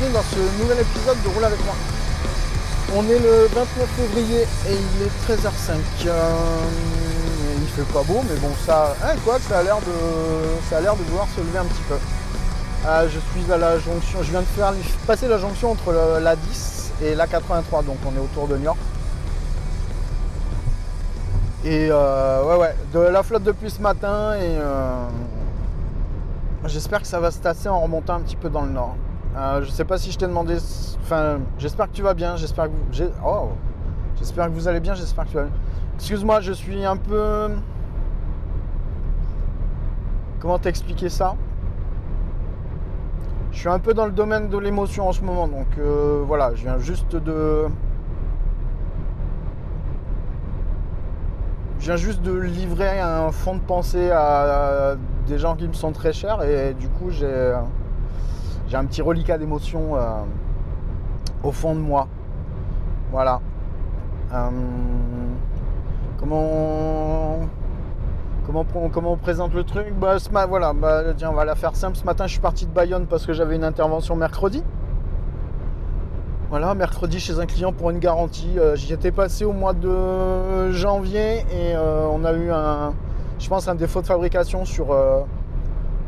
bienvenue dans ce nouvel épisode de Roule avec moi. On est le 29 février et il est 13h05. Euh, il fait pas beau, mais bon, ça, hein, quoi, ça a l'air de, ça a l'air de vouloir se lever un petit peu. Euh, je suis à la jonction, je viens de faire passer la jonction entre la 10 et la 83, donc on est autour de Niort. Et euh, ouais, ouais, de la flotte depuis ce matin et euh, J'espère que ça va se tasser en remontant un petit peu dans le nord. Euh, je sais pas si je t'ai demandé. Enfin, j'espère que tu vas bien. J'espère que vous. Oh, j'espère que vous allez bien. J'espère que tu vas bien. Excuse-moi, je suis un peu. Comment t'expliquer ça? Je suis un peu dans le domaine de l'émotion en ce moment, donc euh, voilà, je viens juste de. Je viens juste de livrer un fond de pensée à des gens qui me sont très chers et du coup j'ai j'ai un petit reliquat d'émotion euh, au fond de moi. Voilà. Euh, comment comment on, présente le truc? Bah, ce voilà, bah, on va la faire simple. Ce matin, je suis parti de Bayonne parce que j'avais une intervention mercredi. Voilà, mercredi chez un client pour une garantie. Euh, J'y étais passé au mois de janvier et on a eu un, je pense, un défaut de fabrication sur,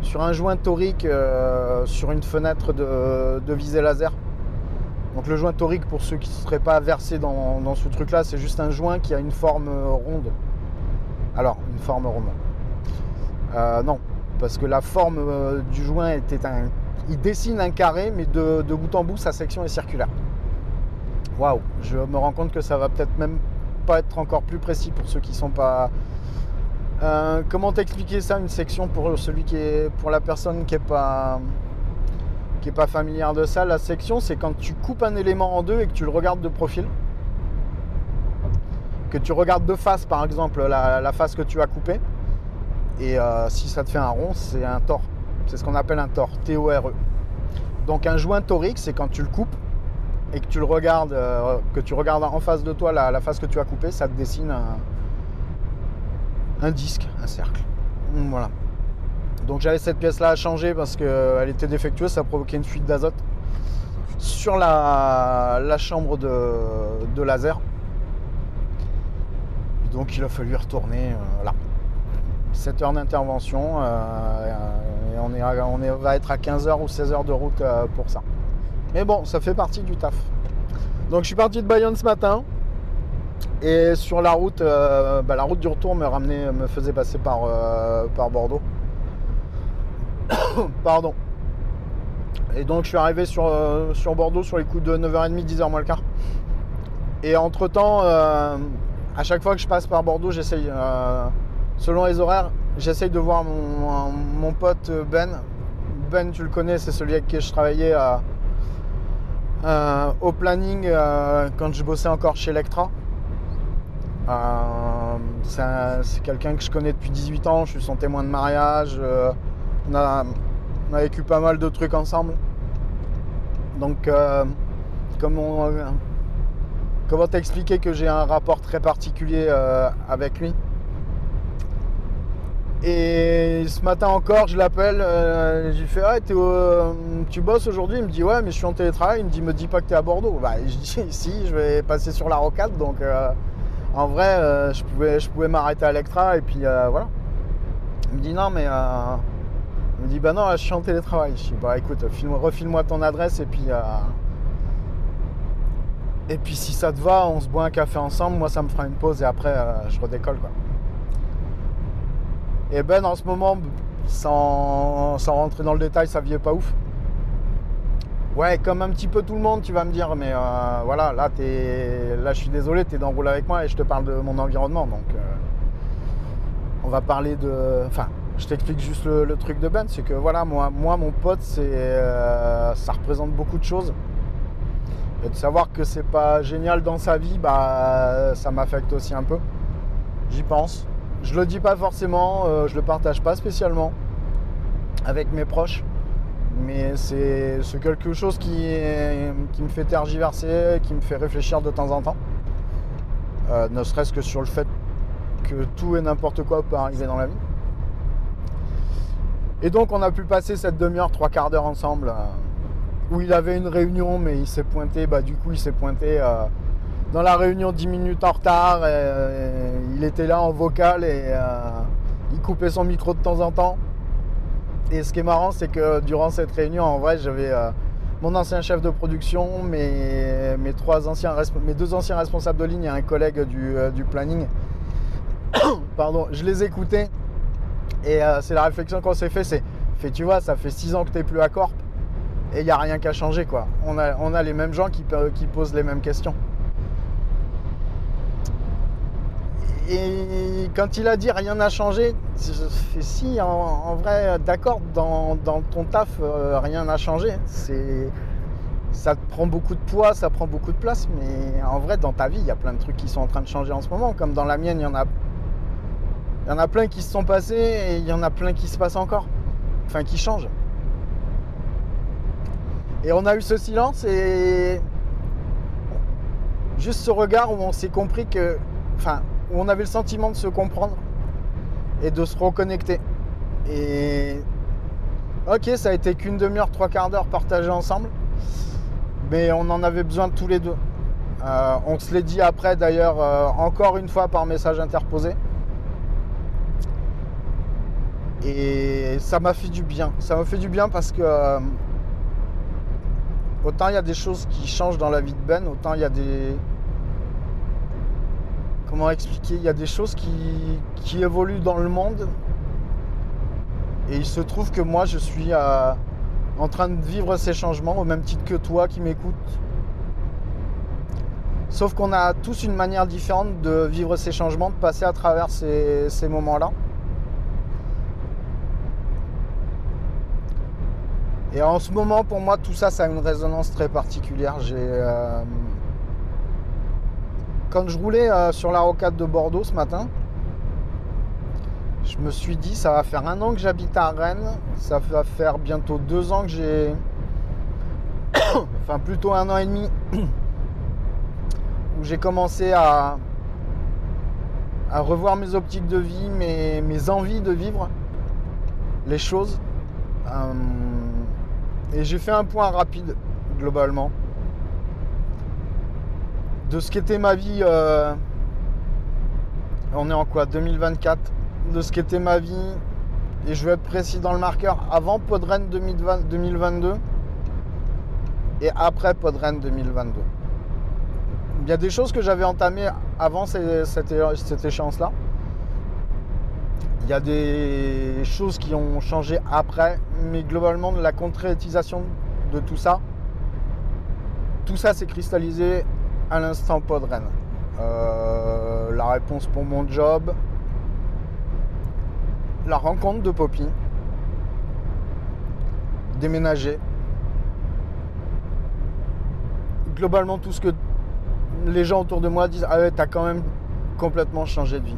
sur un joint torique euh, sur une fenêtre de, visée laser. Donc le joint torique, pour ceux qui ne seraient pas versés dans, ce truc-là, c'est juste un joint qui a une forme euh, ronde. Alors, une forme ronde. Euh, non, parce que la forme du joint était un... Il dessine un carré, mais de, de bout en bout, sa section est circulaire. Waouh, je me rends compte que ça va peut-être même pas être encore plus précis pour ceux qui sont pas. Euh, comment t'expliquer ça une section pour celui qui est pour la personne qui est pas qui est pas familière de ça? La section, c'est quand tu coupes un élément en deux et que tu le regardes de profil, que tu regardes de face par exemple la, face que tu as coupée, et euh, si ça te fait un rond, c'est un tore. C'est ce qu'on appelle un tore, T-O-R-E. Donc un joint torique, c'est quand tu le coupes et que tu le regardes, euh, que tu regardes en face de toi la, la face que tu as coupée, ça te dessine un, un disque, un cercle. Mm, Voilà. Donc j'avais cette pièce-là à changer parce qu'elle était défectueuse, ça provoquait une fuite d'azote sur la, chambre de, laser. Donc il a fallu retourner. euh, voilà. 7 heures d'intervention euh, et on, va être à 15 heures ou 16 heures de route euh, pour ça. Mais bon, ça fait partie du taf. Donc je suis parti de Bayonne ce matin. Et sur la route, euh, bah, la route du retour me ramenait, me faisait passer par, euh, par Bordeaux. Pardon. Et donc je suis arrivé sur, euh, sur Bordeaux sur les coups de 9h30, 10h moins le quart. Et entre temps, à chaque fois que je passe par Bordeaux, j'essaye, selon les horaires, j'essaye de voir mon, mon pote Ben. Ben, tu le connais, c'est celui avec qui je travaillais au planning quand je bossais encore chez Electra. Euh, c'est un- c'est quelqu'un que je connais depuis 18 ans, je suis son témoin de mariage. euh, on, a, vécu pas mal de trucs ensemble. Donc, euh, comment t'expliquer que j'ai un rapport très particulier avec lui? Et ce matin encore, je l'appelle, je lui fais Ah, tu bosses aujourd'hui? Il me dit Ouais, mais je suis en télétravail. Il me dit Me dis pas que t'es à Bordeaux. Bah, je dis Si, je vais passer sur la rocade. Donc, en vrai, euh, je pouvais, je pouvais m'arrêter à Electra et puis euh, voilà. Il me dit Non, mais. euh, il me dit Bah non, je suis en télétravail. Je dis Bah écoute, file- refile-moi ton adresse et puis. Et puis si ça te va, on se boit un café ensemble. Moi, ça me fera une pause et après, je redécolle. Quoi. Et Ben, en ce moment, sans, sans rentrer dans le détail, sa vie est pas ouf. Ouais, comme un petit peu tout le monde, tu vas me dire, mais euh, voilà, là, là, je suis désolé, tu es dans le rôle avec moi et je te parle de mon environnement. Donc, euh, on va parler de. Enfin, je t'explique juste le, truc de Ben, c'est que voilà, moi, moi mon pote, c'est, euh, ça représente beaucoup de choses. Et de savoir que c'est pas génial dans sa vie, bah, ça m'affecte aussi un peu. J'y pense. Je le dis pas forcément, je le partage pas spécialement avec mes proches mais c'est quelque chose qui, me fait tergiverser, qui me fait réfléchir de temps en temps. Euh, ne serait-ce que sur le fait que tout et n'importe quoi peut arriver dans la vie. Et donc on a pu passer cette demi-heure, trois quarts d'heure ensemble, euh, où il avait une réunion, mais il s'est pointé, bah du coup il s'est pointé euh, dans la réunion dix minutes en retard, il était là en vocal et il coupait son micro de temps en temps. Et ce qui est marrant, c'est que durant cette réunion, en vrai, j'avais euh, mon ancien chef de production, mes, mes, trois anciens, mes deux anciens responsables de ligne et un collègue du, euh, planning. Pardon, je les écoutais. Et euh, c'est la réflexion qu'on s'est fait, c'est, fait, tu vois, ça fait six ans que tu n'es plus à Corp et il n'y a rien qu'à changer, quoi. On a, on a les mêmes gens qui, qui posent les mêmes questions. Et quand il a dit rien n'a changé, si, en, vrai, d'accord, dans, ton taf, euh, rien n'a changé. ça te prend beaucoup de poids, ça prend beaucoup de place, mais en vrai, dans ta vie, il y a plein de trucs qui sont en train de changer en ce moment. Comme dans la mienne, il y en a, y en a plein qui se sont passés et il y en a plein qui se passent encore. Enfin, qui changent. Et on a eu ce silence et juste ce regard où on s'est compris que, enfin, où on avait le sentiment de se comprendre et de se reconnecter. Et ok, ça a été qu'une demi-heure, trois quarts d'heure partagés ensemble, mais on en avait besoin tous les deux. Euh, on se l'est dit après d'ailleurs euh, encore une fois par message interposé. Et ça m'a fait du bien. Ça m'a fait du bien parce que euh, autant il y a des choses qui changent dans la vie de Ben, autant il y a des, comment expliquer Il y a des choses qui, évoluent dans le monde. Et il se trouve que moi, je suis euh, en train de vivre ces changements au même titre que toi qui m'écoutes. Sauf qu'on a tous une manière différente de vivre ces changements, de passer à travers ces, moments-là. Et en ce moment, pour moi, tout ça, ça a une résonance très particulière. J'ai euh, quand je roulais euh, sur la rocade de Bordeaux ce matin, je me suis dit, ça va faire un an que j'habite à Rennes, ça va faire bientôt deux ans que j'ai... enfin plutôt un an et demi, où j'ai commencé à, revoir mes optiques de vie, mes, mes envies de vivre les choses. Euh, et j'ai fait un point rapide, globalement de ce qu'était ma vie. Euh, on est en quoi 2024 De ce qu'était ma vie. Et je vais être précis dans le marqueur avant Podren 2022 et après Podren 2022. Il y a des choses que j'avais entamées avant cette, cette échéance-là. Il y a des choses qui ont changé après, mais globalement, la concrétisation de tout ça, tout ça s'est cristallisé à l'instant Podren. Euh, la réponse pour mon job, la rencontre de Poppy, déménager. Globalement, tout ce que les gens autour de moi disent Ah ouais, t'as quand même complètement changé de vie.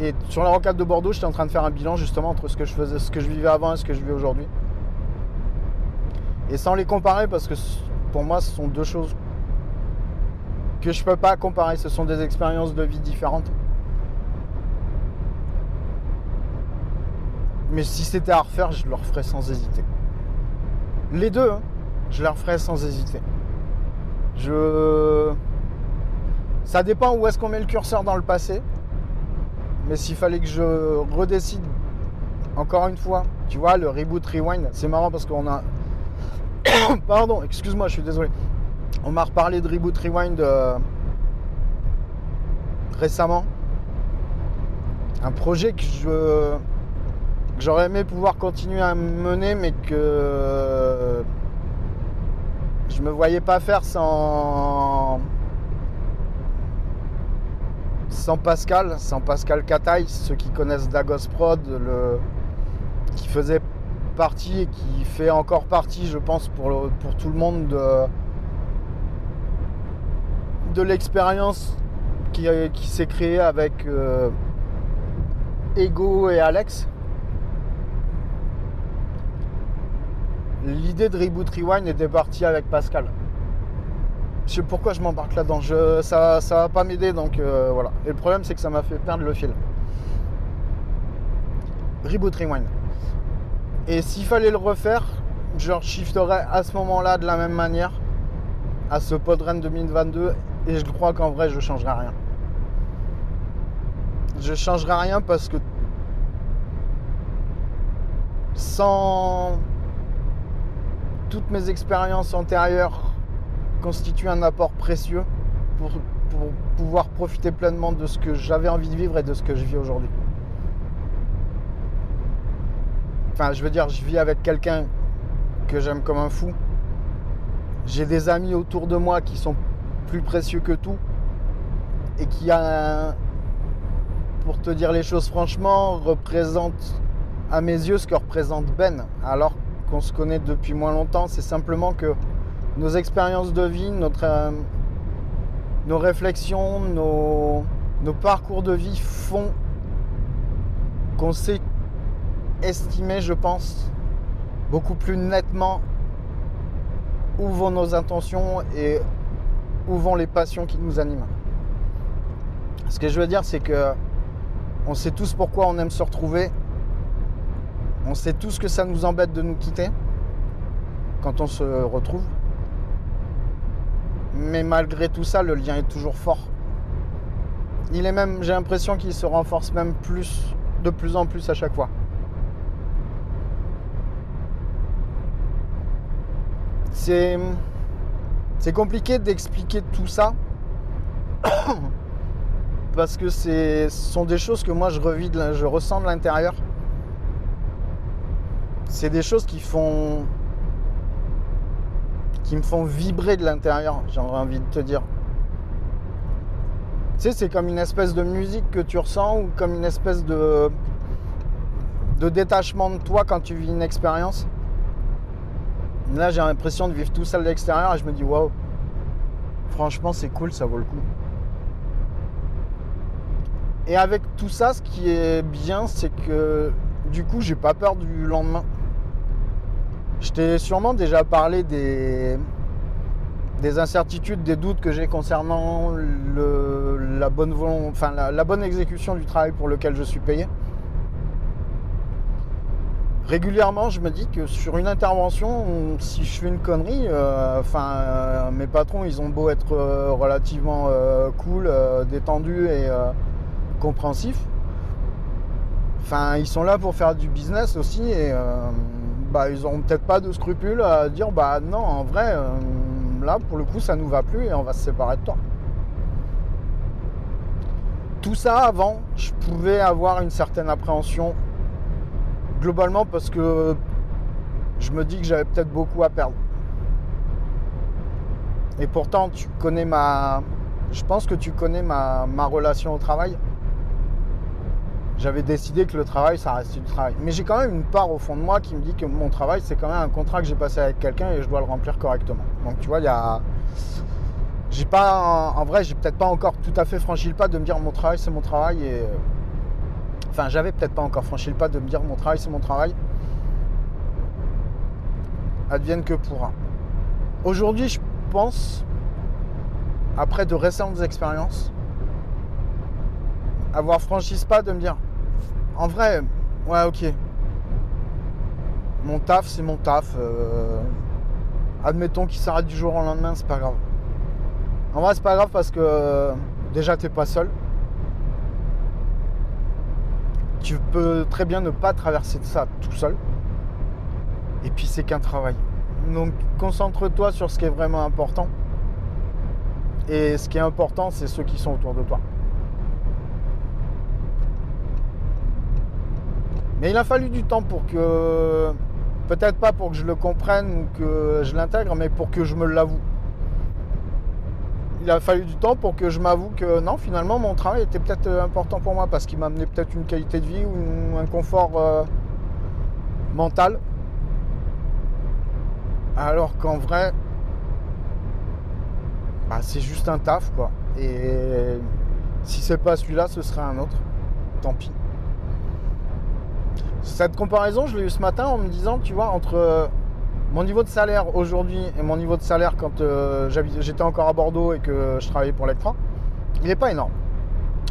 Et sur la rocade de Bordeaux, j'étais en train de faire un bilan justement entre ce que je faisais, ce que je vivais avant et ce que je vis aujourd'hui. Et sans les comparer, parce que pour moi, ce sont deux choses que je peux pas comparer. Ce sont des expériences de vie différentes. Mais si c'était à refaire, je le referais sans hésiter. Les deux, hein, je les referais sans hésiter. Je. Ça dépend où est-ce qu'on met le curseur dans le passé. Mais s'il fallait que je redécide, encore une fois, tu vois, le reboot rewind, c'est marrant parce qu'on a. Pardon, excuse-moi, je suis désolé On m'a reparlé de Reboot Rewind euh, récemment. Un projet que je j'aurais aimé pouvoir continuer à mener, mais que je me voyais pas faire sans Pascal, sans Pascal Cataille, ceux qui connaissent Dagos Prod, qui faisait partie et qui fait encore partie, je pense, pour, pour tout le monde de, de l'expérience qui, qui s'est créée avec euh, Ego et Alex. L'idée de Reboot Rewind était partie avec Pascal. Je sais pourquoi je m'embarque là-dedans. ça, ça va pas m'aider, donc euh, voilà. Et le problème, c'est que ça m'a fait perdre le fil. Reboot Rewind. Et s'il fallait le refaire, je shifterais à ce moment-là de la même manière à ce Podren 2022 et je crois qu'en vrai je changerai rien. Je changerai rien parce que sans toutes mes expériences antérieures constituent un apport précieux pour, pour pouvoir profiter pleinement de ce que j'avais envie de vivre et de ce que je vis aujourd'hui. Enfin, je veux dire, je vis avec quelqu'un que j'aime comme un fou. J'ai des amis autour de moi qui sont plus précieux que tout et qui, a, pour te dire les choses franchement, représente à mes yeux ce que représente Ben. Alors qu'on se connaît depuis moins longtemps, c'est simplement que nos expériences de vie, notre, euh, nos réflexions, nos, nos parcours de vie font qu'on sait estimer, je pense, beaucoup plus nettement où vont nos intentions et où vont les passions qui nous animent. Ce que je veux dire, c'est que on sait tous pourquoi on aime se retrouver. On sait tous que ça nous embête de nous quitter quand on se retrouve. Mais malgré tout ça, le lien est toujours fort. Il est même, j'ai l'impression qu'il se renforce même plus, de plus en plus à chaque fois. C'est c'est compliqué d'expliquer tout ça parce que ce sont des choses que moi je revis, je ressens de l'intérieur. C'est des choses qui font qui me font vibrer de l'intérieur, j'ai envie de te dire. Tu sais, c'est comme une espèce de musique que tu ressens ou comme une espèce de de détachement de toi quand tu vis une expérience. Là, j'ai l'impression de vivre tout seul de l'extérieur et je me dis, waouh, franchement, c'est cool, ça vaut le coup. Et avec tout ça, ce qui est bien, c'est que du coup, j'ai pas peur du lendemain. Je t'ai sûrement déjà parlé des, des incertitudes, des doutes que j'ai concernant enfin, la bonne exécution du travail pour lequel je suis payé régulièrement, je me dis que sur une intervention, si je fais une connerie, euh, enfin, euh, mes patrons, ils ont beau être euh, relativement cool, détendus et compréhensifs. Enfin, ils sont là pour faire du business aussi et bah, ils n'auront peut-être pas de scrupules à dire bah non, en vrai, là pour le coup, ça nous va plus et on va se séparer de toi. Tout ça avant, je pouvais avoir une certaine appréhension globalement parce que je me dis que j'avais peut-être beaucoup à perdre. Et pourtant, tu connais ma. Je pense que tu connais ma, relation au travail. J'avais décidé que le travail, ça restait du travail. Mais j'ai quand même une part au fond de moi qui me dit que mon travail, c'est quand même un contrat que j'ai passé avec quelqu'un et je dois le remplir correctement. Donc tu vois, il y a. J'ai pas. En vrai, j'ai peut-être pas encore tout à fait franchi le pas de me dire mon travail, c'est mon travail Enfin, j'avais peut-être pas encore franchi le pas de me dire mon travail, c'est mon travail. Advienne que pourra. Aujourd'hui, je pense, après de récentes expériences, avoir franchi ce pas de me dire, en vrai, ouais, ok, mon taf, c'est mon taf. Euh, admettons qu'il s'arrête du jour au lendemain, c'est pas grave. En vrai, c'est pas grave parce que déjà, t'es pas seul tu peux très bien ne pas traverser ça tout seul. Et puis c'est qu'un travail. Donc concentre-toi sur ce qui est vraiment important. Et ce qui est important, c'est ceux qui sont autour de toi. Mais il a fallu du temps pour que, peut-être pas pour que je le comprenne ou que je l'intègre, mais pour que je me l'avoue. Il a fallu du temps pour que je m'avoue que non, finalement, mon travail était peut-être important pour moi parce qu'il m'a amené peut-être une qualité de vie ou un confort euh, mental. Alors qu'en vrai, bah, c'est juste un taf, quoi. Et si c'est pas celui-là, ce serait un autre. Tant pis. Cette comparaison, je l'ai eu ce matin en me disant, tu vois, entre euh, mon niveau de salaire aujourd'hui et mon niveau de salaire quand euh, j'étais encore à Bordeaux et que je travaillais pour Lectra, il n'est pas énorme.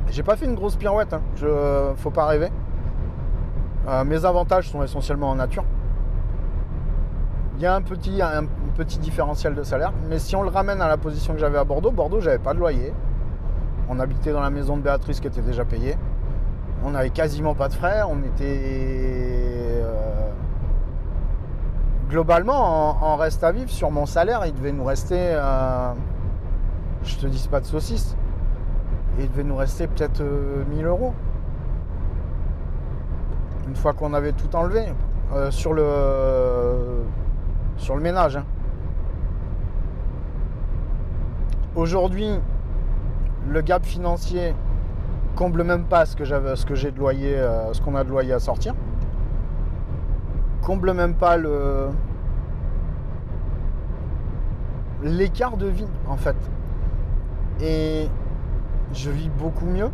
J'ai pas fait une grosse pirouette, hein. je, faut pas rêver. Euh, mes avantages sont essentiellement en nature. Il y a un petit, un petit différentiel de salaire, mais si on le ramène à la position que j'avais à Bordeaux, Bordeaux, j'avais pas de loyer. On habitait dans la maison de Béatrice qui était déjà payée on n'avait quasiment pas de frais, on était euh, globalement en, reste à vivre sur mon salaire, il devait nous rester, euh, je te dis pas de saucisse, il devait nous rester peut-être 1000 euh, euros. Une fois qu'on avait tout enlevé sur le sur le ménage. Hein. Aujourd'hui, le gap financier comble même pas ce que j'ai de loyer, euh, ce qu'on a de loyer à sortir. Comble même pas le l'écart de vie en fait. Et je vis beaucoup mieux.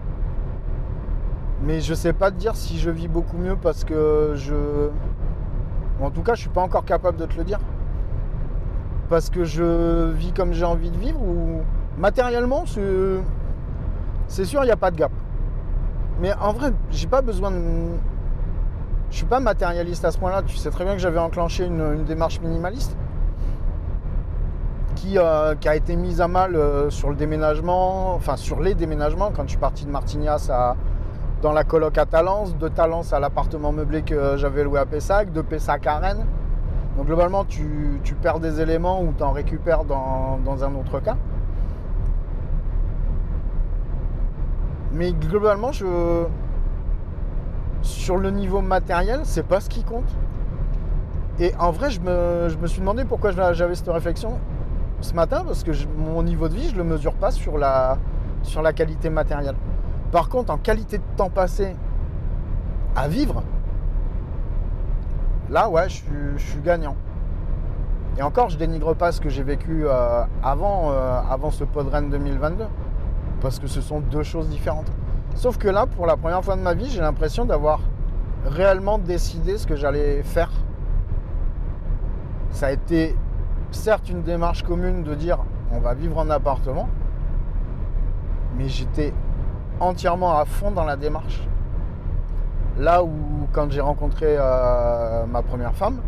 Mais je sais pas te dire si je vis beaucoup mieux parce que je. En tout cas, je suis pas encore capable de te le dire. Parce que je vis comme j'ai envie de vivre ou matériellement, c'est sûr, il n'y a pas de gap. Mais en vrai, j'ai pas besoin de. Je suis pas matérialiste à ce point-là. Tu sais très bien que j'avais enclenché une, démarche minimaliste qui, euh, qui, a été mise à mal euh, sur le déménagement, enfin sur les déménagements, quand je suis parti de Martignas à, dans la coloc à Talence, de Talence à l'appartement meublé que j'avais loué à Pessac, de Pessac à Rennes. Donc globalement, tu, perds des éléments ou tu en récupères dans, dans un autre cas. Mais globalement, je... sur le niveau matériel, c'est pas ce qui compte. Et en vrai, je me, suis demandé pourquoi j'avais cette réflexion ce matin, parce que mon niveau de vie, je le mesure pas sur la, sur la qualité matérielle. Par contre, en qualité de temps passé à vivre, là, ouais, je, suis gagnant. Et encore, je dénigre pas ce que j'ai vécu euh, avant, euh, avant ce Podren 2022 parce que ce sont deux choses différentes. Sauf que là, pour la première fois de ma vie, j'ai l'impression d'avoir réellement décidé ce que j'allais faire. Ça a été certes une démarche commune de dire on va vivre en appartement, mais j'étais entièrement à fond dans la démarche. Là où quand j'ai rencontré euh, ma première femme,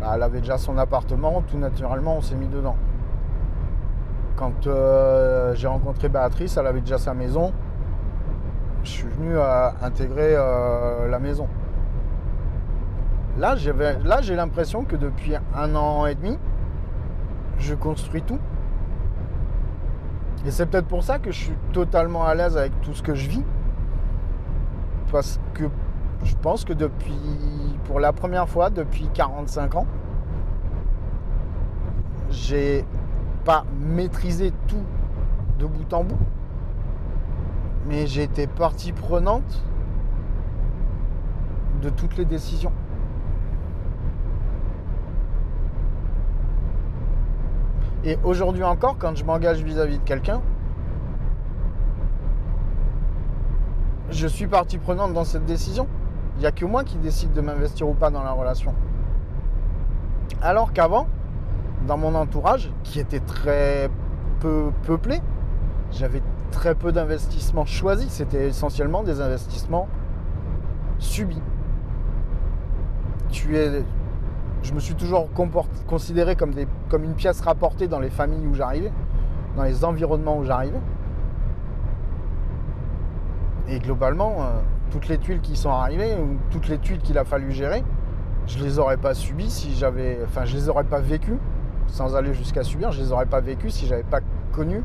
bah, elle avait déjà son appartement, tout naturellement on s'est mis dedans. Quand euh, j'ai rencontré Béatrice, elle avait déjà sa maison. Je suis venu à intégrer euh, la maison. Là, j'ai l'impression que depuis un an et demi, je construis tout. Et c'est peut-être pour ça que je suis totalement à l'aise avec tout ce que je vis. Parce que je pense que depuis, pour la première fois depuis 45 ans, j'ai pas maîtriser tout de bout en bout, mais j'ai été partie prenante de toutes les décisions. Et aujourd'hui encore, quand je m'engage vis-à-vis de quelqu'un, je suis partie prenante dans cette décision. Il n'y a que moi qui décide de m'investir ou pas dans la relation. Alors qu'avant, dans mon entourage, qui était très peu peuplé, j'avais très peu d'investissements choisis. C'était essentiellement des investissements subis. Tu es, je me suis toujours considéré comme, des, comme une pièce rapportée dans les familles où j'arrivais, dans les environnements où j'arrivais. Et globalement, euh, toutes les tuiles qui sont arrivées, ou toutes les tuiles qu'il a fallu gérer, je les aurais pas subies si j'avais. Enfin, je les aurais pas vécues sans aller jusqu'à subir, je les aurais pas vécues si j'avais pas connu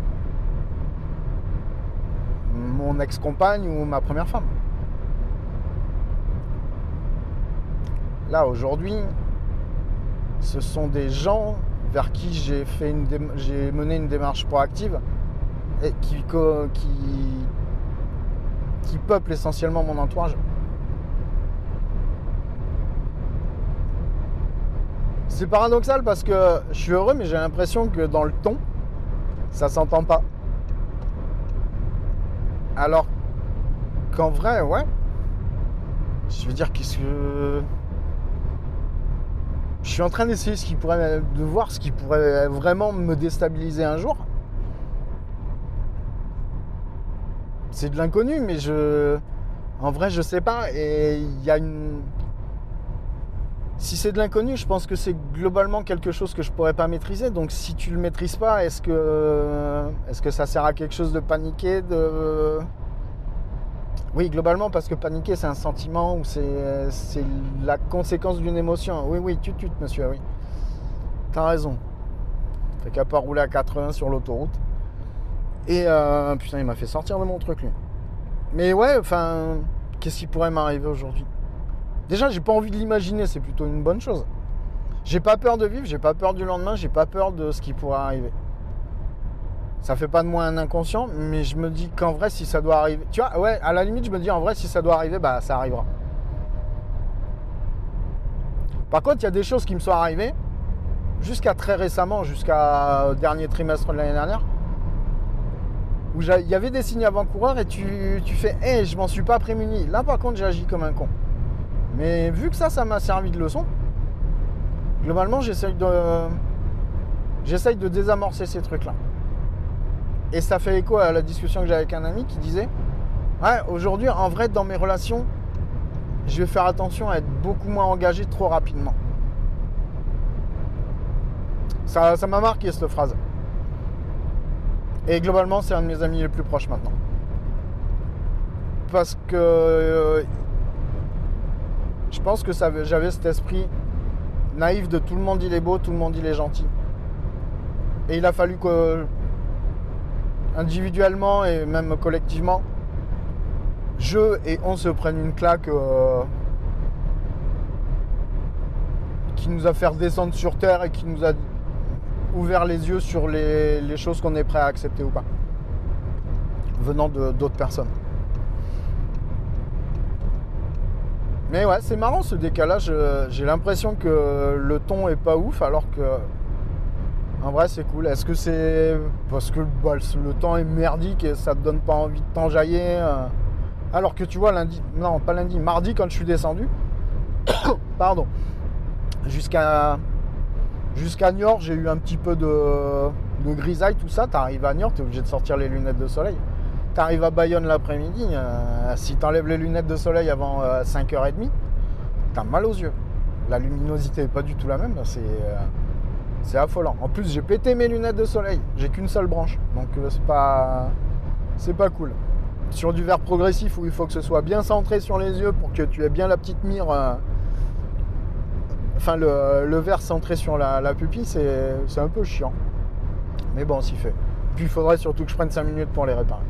mon ex-compagne ou ma première femme. Là, aujourd'hui, ce sont des gens vers qui j'ai mené une démarche proactive et qui, qui, qui peuplent essentiellement mon entourage. C'est paradoxal parce que je suis heureux, mais j'ai l'impression que dans le ton, ça s'entend pas. Alors qu'en vrai, ouais. Je veux dire, qu'est-ce que. Je suis en train d'essayer de voir ce qui pourrait vraiment me déstabiliser un jour. C'est de l'inconnu, mais je. En vrai, je sais pas. Et il y a une. Si c'est de l'inconnu, je pense que c'est globalement quelque chose que je pourrais pas maîtriser. Donc si tu le maîtrises pas, est-ce que est-ce que ça sert à quelque chose de paniquer, de oui, globalement, parce que paniquer, c'est un sentiment ou c'est la conséquence d'une émotion. Oui, oui, tu tu monsieur, oui. T'as raison. Fait qu'à pas rouler à 80 sur l'autoroute. Et euh, putain, il m'a fait sortir de mon truc, lui. Mais ouais, enfin, qu'est-ce qui pourrait m'arriver aujourd'hui? Déjà, j'ai pas envie de l'imaginer, c'est plutôt une bonne chose. J'ai pas peur de vivre, j'ai pas peur du lendemain, j'ai pas peur de ce qui pourrait arriver. Ça fait pas de moi un inconscient, mais je me dis qu'en vrai, si ça doit arriver. Tu vois, ouais, à la limite, je me dis en vrai, si ça doit arriver, bah ça arrivera. Par contre, il y a des choses qui me sont arrivées jusqu'à très récemment, jusqu'à dernier trimestre de l'année dernière, où il y avait des signes avant-coureurs et tu, tu fais Hé, je m'en suis pas prémuni. Là, par contre, j'ai agi comme un con. Mais vu que ça, ça m'a servi de leçon, globalement, j'essaye de, j'essaye de désamorcer ces trucs-là. Et ça fait écho à la discussion que j'ai avec un ami qui disait Ouais, aujourd'hui, en vrai, dans mes relations, je vais faire attention à être beaucoup moins engagé trop rapidement. Ça, ça m'a marqué cette phrase. Et globalement, c'est un de mes amis les plus proches maintenant. Parce que euh, je pense que j'avais cet esprit naïf de tout le monde il est beau, tout le monde il est gentil. Et il a fallu que individuellement et même collectivement, je et on se prenne une claque euh, qui nous a fait descendre sur terre et qui nous a ouvert les yeux sur les, les choses qu'on est prêt à accepter ou pas, venant d'autres personnes. Mais ouais, c'est marrant ce décalage. Euh, j'ai l'impression que le ton est pas ouf alors que en vrai c'est cool. Est-ce que c'est parce que bah, le temps est merdique et ça te donne pas envie de t'enjailler euh, Alors que tu vois lundi, non pas lundi, mardi quand je suis descendu, pardon, jusqu'à jusqu'à Niort j'ai eu un petit peu de, de grisaille, tout ça. T'arrives à Niort, t'es obligé de sortir les lunettes de soleil. T'arrives à Bayonne l'après-midi, euh, si t'enlèves les lunettes de soleil avant 5h30, euh, t'as mal aux yeux. La luminosité n'est pas du tout la même, c'est, euh, c'est affolant. En plus, j'ai pété mes lunettes de soleil, j'ai qu'une seule branche, donc c'est pas, pas cool. Sur du verre progressif où il faut que ce soit bien centré sur les yeux pour que tu aies bien la petite mire, enfin le, verre centré sur la, la pupille, c'est un peu chiant. Mais bon, s'y fait. Puis il faudrait surtout que je prenne 5 minutes pour les réparer.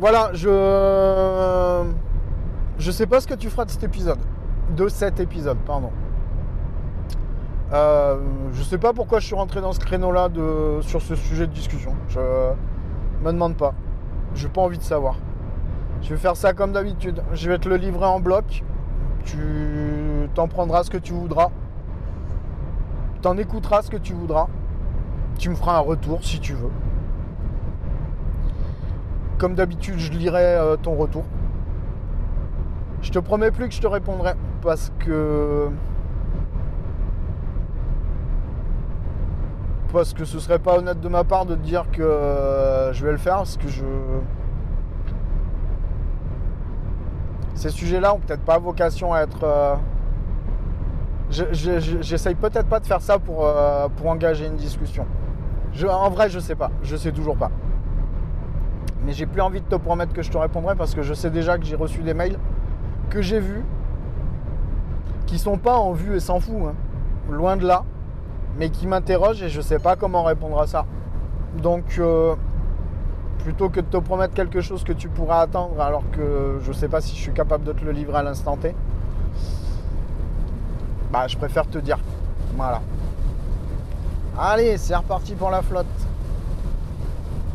Voilà, je. Je sais pas ce que tu feras de cet épisode. De cet épisode, pardon. Euh, je sais pas pourquoi je suis rentré dans ce créneau-là de, sur ce sujet de discussion. Je me demande pas. J'ai pas envie de savoir. Je vais faire ça comme d'habitude. Je vais te le livrer en bloc. Tu t'en prendras ce que tu voudras. T'en écouteras ce que tu voudras. Tu me feras un retour si tu veux. Comme d'habitude, je lirai euh, ton retour. Je te promets plus que je te répondrai parce que. Parce que ce serait pas honnête de ma part de te dire que euh, je vais le faire parce que je. Ces sujets-là ont peut-être pas vocation à être. Euh, j'essaye peut-être pas de faire ça pour, pour engager une discussion. en vrai, je sais pas. Je sais toujours pas. Mais j'ai plus envie de te promettre que je te répondrai parce que je sais déjà que j'ai reçu des mails que j'ai vus qui sont pas en vue et s'en fout. Hein. Loin de là. mais qui m'interroge et je sais pas comment répondre à ça. Donc, euh, plutôt que de te promettre quelque chose que tu pourras attendre alors que je sais pas si je suis capable de te le livrer à l'instant T, bah, je préfère te dire. Voilà. Allez, c'est reparti pour la flotte.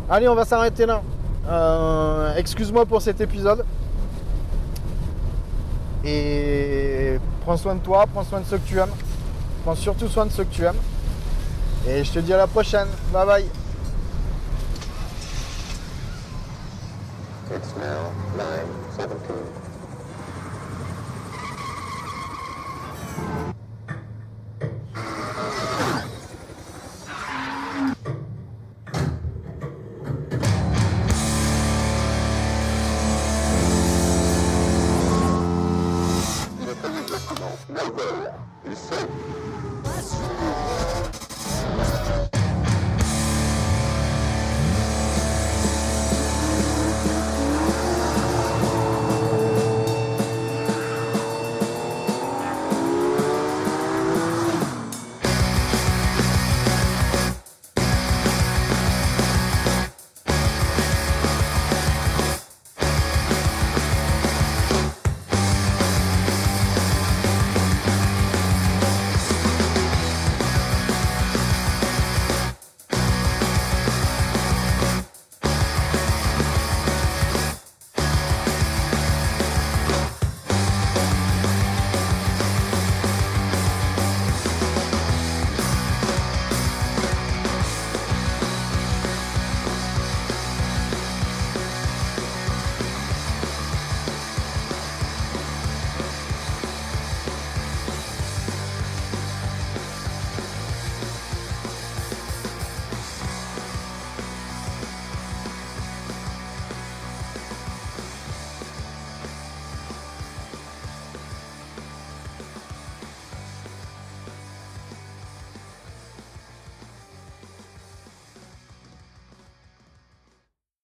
Allez, on va s'arrêter là. Euh, excuse-moi pour cet épisode. Et prends soin de toi, prends soin de ceux que tu aimes. Prends surtout soin de ceux que tu aimes. Et je te dis à la prochaine. Bye bye. It's now 9, 17.